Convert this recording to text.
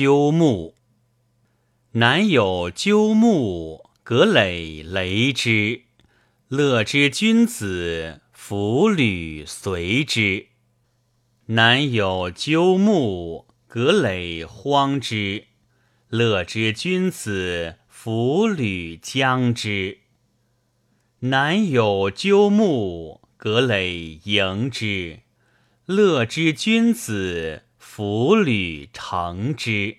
鸠木。南有鸠木，葛藟雷之。乐之君子，弗履随之。南有鸠木，葛藟荒之。乐之君子，弗履将之。南有鸠木，葛藟萦之。乐之君子，弗履成之。